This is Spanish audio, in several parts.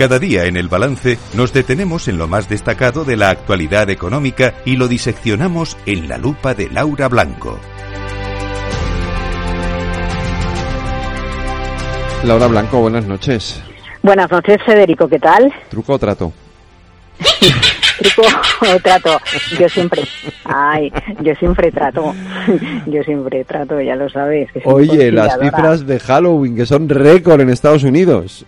Cada día en el balance nos detenemos en lo más destacado de la actualidad económica y lo diseccionamos en la lupa de Laura Blanco. Laura Blanco, buenas noches. Buenas noches, Federico, ¿qué tal? ¿Truco o trato? truco trato. Yo siempre, ay, yo siempre trato, yo siempre trato, ya lo sabes. Oye, las cifras de Halloween que son récord en Estados Unidos.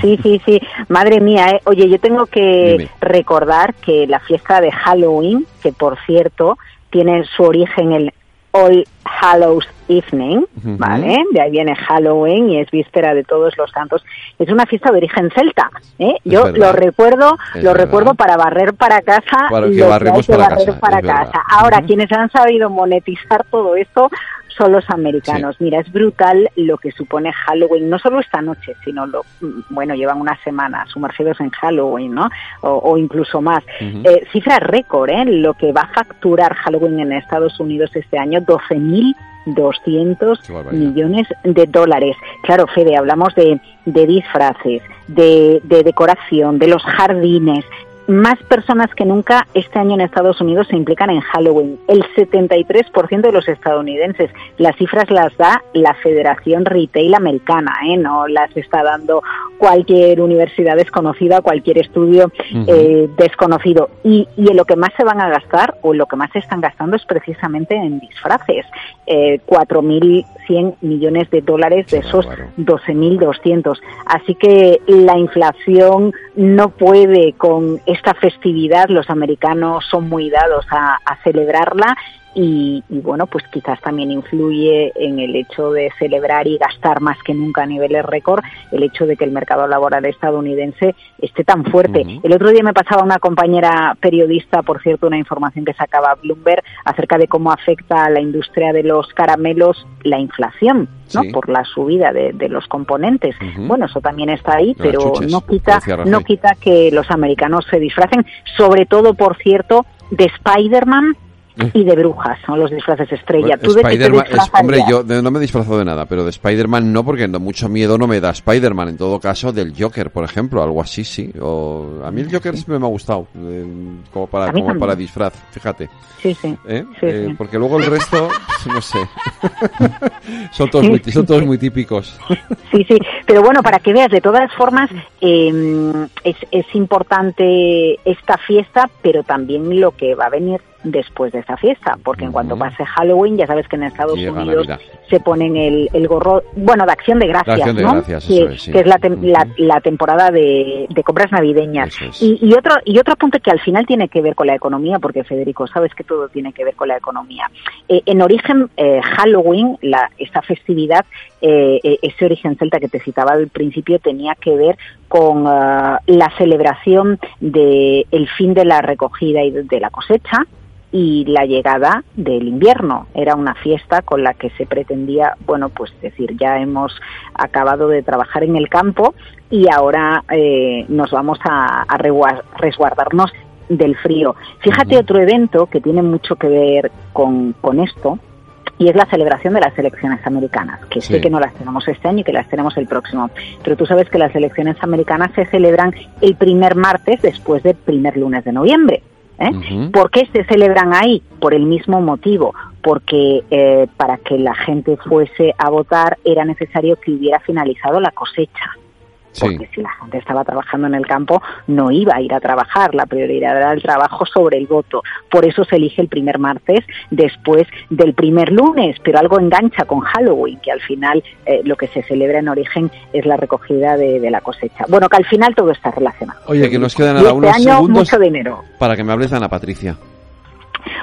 Sí, sí, sí. Madre mía, ¿eh? oye, yo tengo que recordar que la fiesta de Halloween, que por cierto tiene su origen en All Hallows Evening, ¿vale? De ahí viene Halloween y es víspera de todos los santos. Es una fiesta de origen celta, ¿eh? Yo lo recuerdo, lo recuerdo para barrer para casa para que barremos para, casa, para casa. Ahora, quienes han sabido monetizar todo esto son los americanos. Mira, es brutal lo que supone Halloween, no solo esta noche, sino lo, bueno, llevan una semana sumergidos en Halloween, ¿no? O, incluso más. Eh, cifra récord, ¿eh? Lo que va a facturar Halloween en Estados Unidos este año, 12.200 millones de dólares. Claro, Fede, hablamos de, de disfraces, de, de decoración, de los jardines, más personas que nunca este año en Estados Unidos se implican en Halloween. El 73% de los estadounidenses. Las cifras las da la Federación Retail Americana, ¿eh? no las está dando cualquier universidad desconocida, cualquier estudio eh, desconocido. Y, y, en lo que más se van a gastar o en lo que más se están gastando es precisamente en disfraces. Eh, 4.100 millones de dólares de esos 12.200. Así que la inflación no puede con esta festividad, los americanos son muy dados a, celebrarla y, bueno, pues quizás también influye en el hecho de celebrar y gastar más que nunca a niveles récord el hecho de que el mercado laboral estadounidense esté tan fuerte. El otro día me pasaba una compañera periodista, por cierto, una información que sacaba Bloomberg acerca de cómo afecta a la industria de los caramelos la inflación. ¿no? por la subida de, los componentes. Bueno, eso también está ahí, pero no quita no quita que los americanos se disfracen, sobre todo, por cierto, de Spider-Man y de brujas, son los disfraces estrella. ¿Tú hombre, yo no me disfrazo de nada, pero de Spider-Man no, porque no, mucho miedo no me da Spider-Man. En todo caso, del Joker, por ejemplo, algo así, sí. O, a mí el Joker siempre me ha gustado, eh, como, para, como para disfraz, fíjate. Sí, sí. ¿Eh? Eh, porque luego el resto, no sé. son, todos muy, son todos muy típicos. sí, sí. Pero bueno, para que veas, de todas formas, em, es, es importante esta fiesta, pero también lo que va a venir después de esa fiesta, porque en cuanto pase Halloween, ya sabes que en Estados Unidos se ponen el, el, gorro, bueno, de acción de gracias, ¿no? que, es, la, la, temporada de, de, compras navideñas. y, y, otro y otro punto que al final tiene que ver con la economía, porque Federico, sabes que todo tiene que ver con la economía. Eh, en origen, eh, Halloween, la, esta festividad, eh, ese origen celta que te citaba al principio, tenía que ver con la celebración del el fin de la recogida y de la cosecha, y la llegada del invierno. Era una fiesta con la que se pretendía, bueno, pues decir, ya hemos acabado de trabajar en el campo y ahora eh, nos vamos a, resguardarnos del frío. Fíjate otro evento que tiene mucho que ver con, con esto, y es la celebración de las elecciones americanas, que sé que no las tenemos este año y que las tenemos el próximo. Pero tú sabes que las elecciones americanas se celebran el primer martes después del primer lunes de noviembre. ¿Eh? ¿Por qué se celebran ahí? Por el mismo motivo, porque eh, para que la gente fuese a votar era necesario que hubiera finalizado la cosecha porque si la gente estaba trabajando en el campo no iba a ir a trabajar, la prioridad era el trabajo sobre el voto. Por eso se elige el primer martes después del primer lunes, pero algo engancha con Halloween, que al final eh, lo que se celebra en origen es la recogida de, la cosecha. Bueno, que al final todo está relacionado. Oye, que nos quedan ahora este unos segundos mucho dinero. para que me hables de Ana Patricia.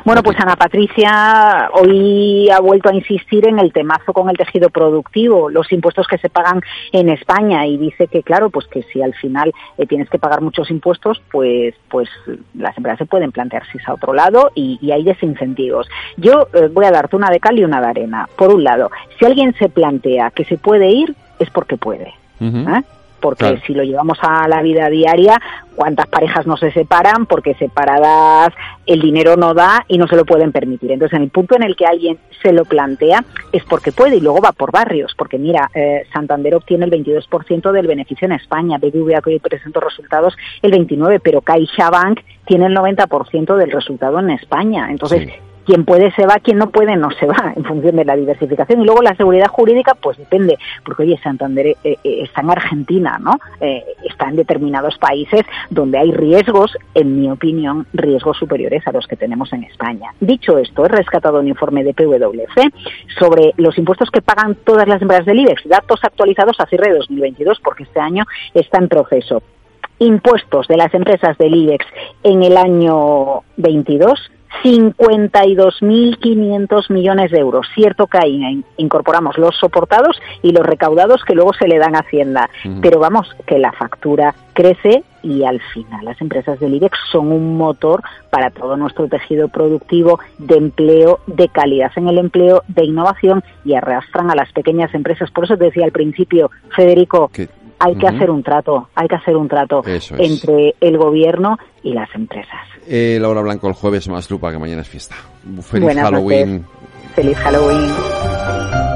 Bueno, pues Ana Patricia hoy ha vuelto a insistir en el temazo con el tejido productivo, los impuestos que se pagan en España y dice que claro, pues que si al final eh, tienes que pagar muchos impuestos, pues pues las empresas se pueden plantear si es a otro lado y, hay desincentivos. Yo eh, voy a darte una de cal y una de arena. Por un lado, si alguien se plantea que se puede ir, es porque puede. Porque si lo llevamos a la vida diaria, cuántas parejas no se separan porque separadas el dinero no da y no se lo pueden permitir. Entonces, en el punto en el que alguien se lo plantea es porque puede y luego va por barrios, porque mira, eh, Santander obtiene el 22% del beneficio en España, BBVA que hoy presentó resultados el 29%, pero CaixaBank tiene el 90% del resultado en España. Entonces, quien puede se va, quien no puede no se va, en función de la diversificación. Y luego la seguridad jurídica, pues depende, porque oye, Santander eh, eh, está en Argentina, ¿no? Eh, está en determinados países donde hay riesgos, en mi opinión, riesgos superiores a los que tenemos en España. Dicho esto, he rescatado un informe de PwC sobre los impuestos que pagan todas las empresas del IBEX, datos actualizados a cierre de 2022, porque este año está en proceso impuestos de las empresas del IBEX en el año 22 52.500 millones de euros. Cierto que ahí incorporamos los soportados y los recaudados que luego se le dan a Hacienda. Pero vamos, que la factura crece y al final las empresas del IBEX son un motor para todo nuestro tejido productivo de empleo, de calidad en el empleo, de innovación y arrastran a las pequeñas empresas. Por eso te decía al principio, Federico, hay que hacer un trato, hay que hacer un trato entre el gobierno y las empresas. Eh, Laura Blanco, el jueves más lupa, que mañana es fiesta. Feliz Halloween. Feliz Halloween.